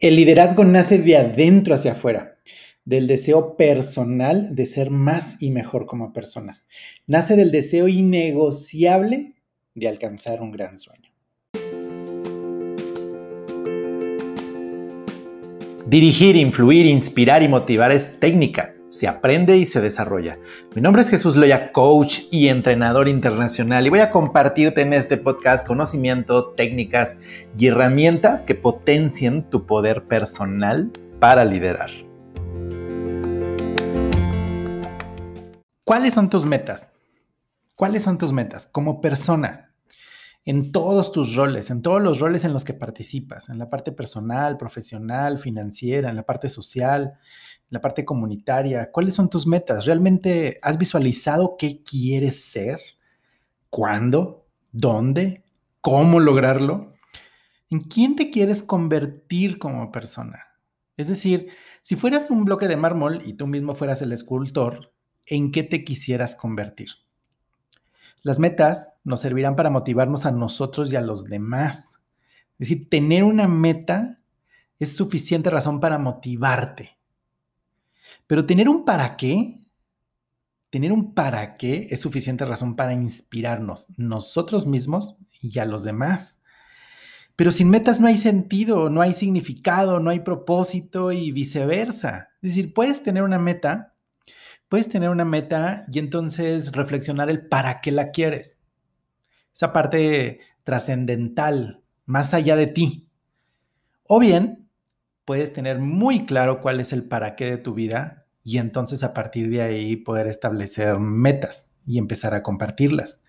El liderazgo nace de adentro hacia afuera, del deseo personal de ser más y mejor como personas. Nace del deseo innegociable de alcanzar un gran sueño. Dirigir, influir, inspirar y motivar es técnica se aprende y se desarrolla. Mi nombre es Jesús Loya, coach y entrenador internacional y voy a compartirte en este podcast conocimiento, técnicas y herramientas que potencien tu poder personal para liderar. ¿Cuáles son tus metas? ¿Cuáles son tus metas como persona? En todos tus roles, en todos los roles en los que participas, en la parte personal, profesional, financiera, en la parte social, en la parte comunitaria. ¿Cuáles son tus metas? ¿Realmente has visualizado qué quieres ser? ¿Cuándo? ¿Dónde? ¿Cómo lograrlo? ¿En quién te quieres convertir como persona? Es decir, si fueras un bloque de mármol y tú mismo fueras el escultor, ¿en qué te quisieras convertir? Las metas nos servirán para motivarnos a nosotros y a los demás. Es decir, tener una meta es suficiente razón para motivarte. Pero tener un para qué, tener un para qué es suficiente razón para inspirarnos nosotros mismos y a los demás. Pero sin metas no hay sentido, no hay significado, no hay propósito y viceversa. Es decir, puedes tener una meta, puedes tener una meta y entonces reflexionar el para qué la quieres. Esa parte trascendental, más allá de ti. O bien, puedes tener muy claro cuál es el para qué de tu vida y entonces a partir de ahí poder establecer metas y empezar a compartirlas.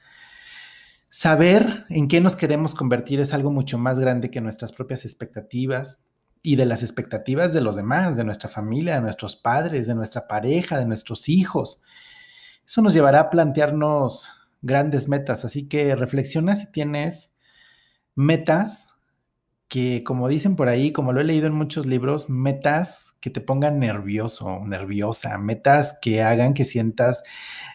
Saber en qué nos queremos convertir es algo mucho más grande que nuestras propias expectativas, y de las expectativas de los demás, de nuestra familia, de nuestros padres, de nuestra pareja, de nuestros hijos. Eso nos llevará a plantearnos grandes metas, así que reflexiona si tienes metas que, como dicen por ahí, como lo he leído en muchos libros, metas que te pongan nervioso, nerviosa, metas que hagan que sientas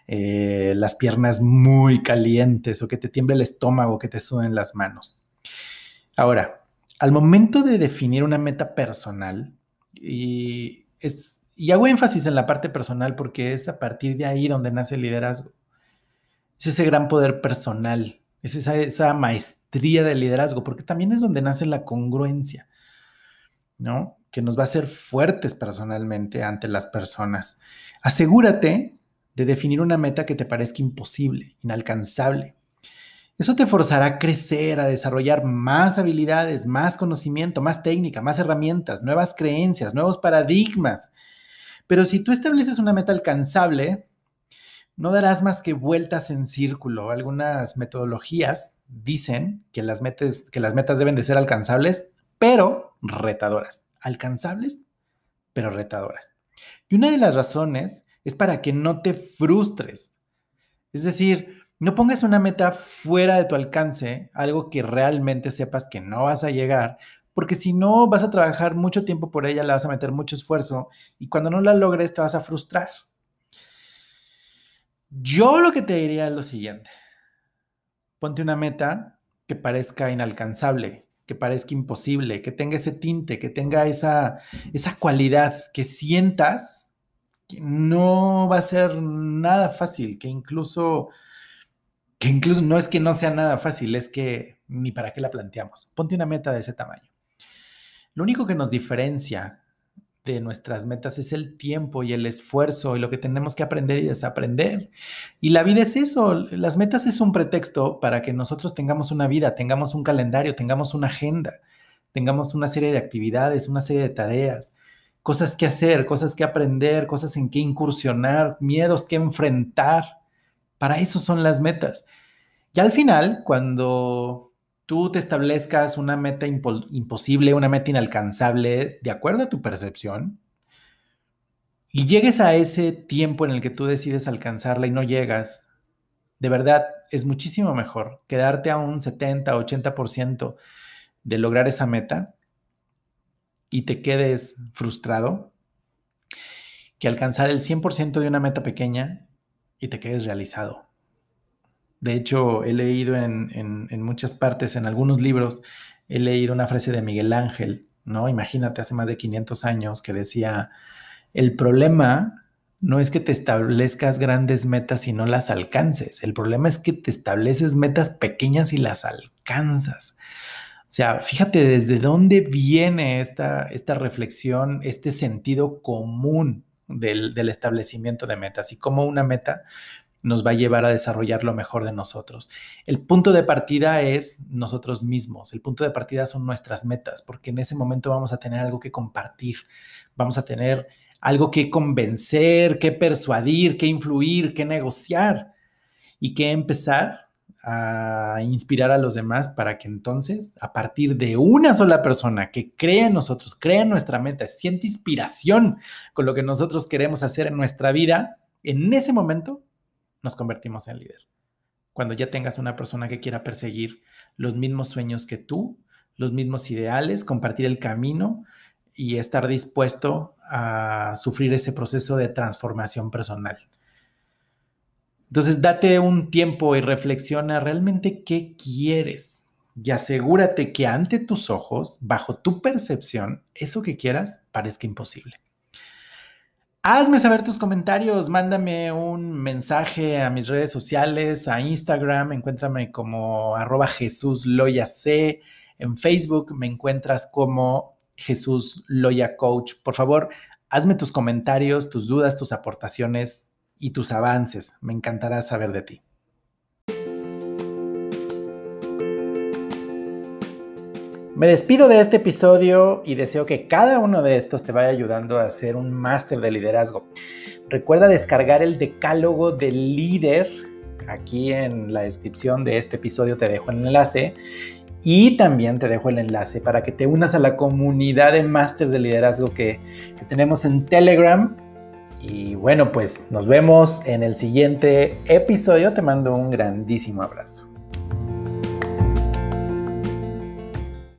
eh, las piernas muy calientes o que te tiemble el estómago, que te suden las manos. Ahora, al momento de definir una meta personal, y, es, y hago énfasis en la parte personal porque es a partir de ahí donde nace el liderazgo. Es ese gran poder personal, es esa, maestría del liderazgo, porque también es donde nace la congruencia, ¿no? Que nos va a hacer fuertes personalmente ante las personas. Asegúrate de definir una meta que te parezca imposible, inalcanzable eso te forzará a crecer, a desarrollar más habilidades, más conocimiento, más técnica, más herramientas, nuevas creencias, nuevos paradigmas. Pero si tú estableces una meta alcanzable, no darás más que vueltas en círculo. Algunas metodologías dicen que las que las metas deben de ser alcanzables, pero retadoras. Alcanzables, pero retadoras. Y una de las razones es para que no te frustres. Es decir, no pongas una meta fuera de tu alcance, algo que realmente sepas que no vas a llegar, porque si no vas a trabajar mucho tiempo por ella, le vas a meter mucho esfuerzo y cuando no la logres te vas a frustrar. Yo lo que te diría es lo siguiente. Ponte una meta que parezca inalcanzable, que parezca imposible, que tenga ese tinte, que tenga esa, esa cualidad, que sientas que no va a ser nada fácil, que incluso que incluso no es que no sea nada fácil, es que ni para qué la planteamos. Ponte una meta de ese tamaño. Lo único que nos diferencia de nuestras metas es el tiempo y el esfuerzo y lo que tenemos que aprender y desaprender. Y la vida es eso, las metas es un pretexto para que nosotros tengamos una vida, tengamos un calendario, tengamos una agenda, tengamos una serie de actividades, una serie de tareas, cosas que hacer, cosas que aprender, cosas en que incursionar, miedos que enfrentar. Para eso son las metas. Y al final, cuando tú te establezcas una meta imposible, una meta inalcanzable, de acuerdo a tu percepción, y llegues a ese tiempo en el que tú decides alcanzarla y no llegas, de verdad es muchísimo mejor quedarte a un 70, 80% de lograr esa meta y te quedes frustrado que alcanzar el 100% de una meta pequeña y te quedes realizado. De hecho, he leído en, muchas partes, en algunos libros, he leído una frase de Miguel Ángel ¿no? Imagínate hace más de 500 años que decía, el problema no es que te establezcas grandes metas y no las alcances, el problema es que te estableces metas pequeñas y las alcanzas. O sea, fíjate desde dónde viene esta, esta reflexión, este sentido común del, establecimiento de metas y cómo una meta nos va a llevar a desarrollar lo mejor de nosotros. El punto de partida es nosotros mismos, el punto de partida son nuestras metas, porque en ese momento vamos a tener algo que compartir, vamos a tener algo que convencer, que persuadir, que influir, que negociar y que empezar a inspirar a los demás para que entonces, a partir de una sola persona que crea en nosotros, crea en nuestra meta, siente inspiración con lo que nosotros queremos hacer en nuestra vida, en ese momento nos convertimos en líder. Cuando ya tengas una persona que quiera perseguir los mismos sueños que tú, los mismos ideales, compartir el camino y estar dispuesto a sufrir ese proceso de transformación personal. Entonces, date un tiempo y reflexiona realmente qué quieres y asegúrate que ante tus ojos, bajo tu percepción, eso que quieras parezca imposible. Hazme saber tus comentarios, mándame un mensaje a mis redes sociales, a Instagram, encuéntrame como arroba Jesús Loya C, en Facebook me encuentras como Jesús Loya Coach. Por favor, hazme tus comentarios, tus dudas, tus aportaciones y tus avances. Me encantará saber de ti. Me despido de este episodio y deseo que cada uno de estos te vaya ayudando a hacer un máster de liderazgo. Recuerda descargar el decálogo del líder. Aquí en la descripción de este episodio te dejo el enlace y también te dejo el enlace para que te unas a la comunidad de másters de liderazgo que tenemos en Telegram. Y bueno, pues nos vemos en el siguiente episodio. Te mando un grandísimo abrazo.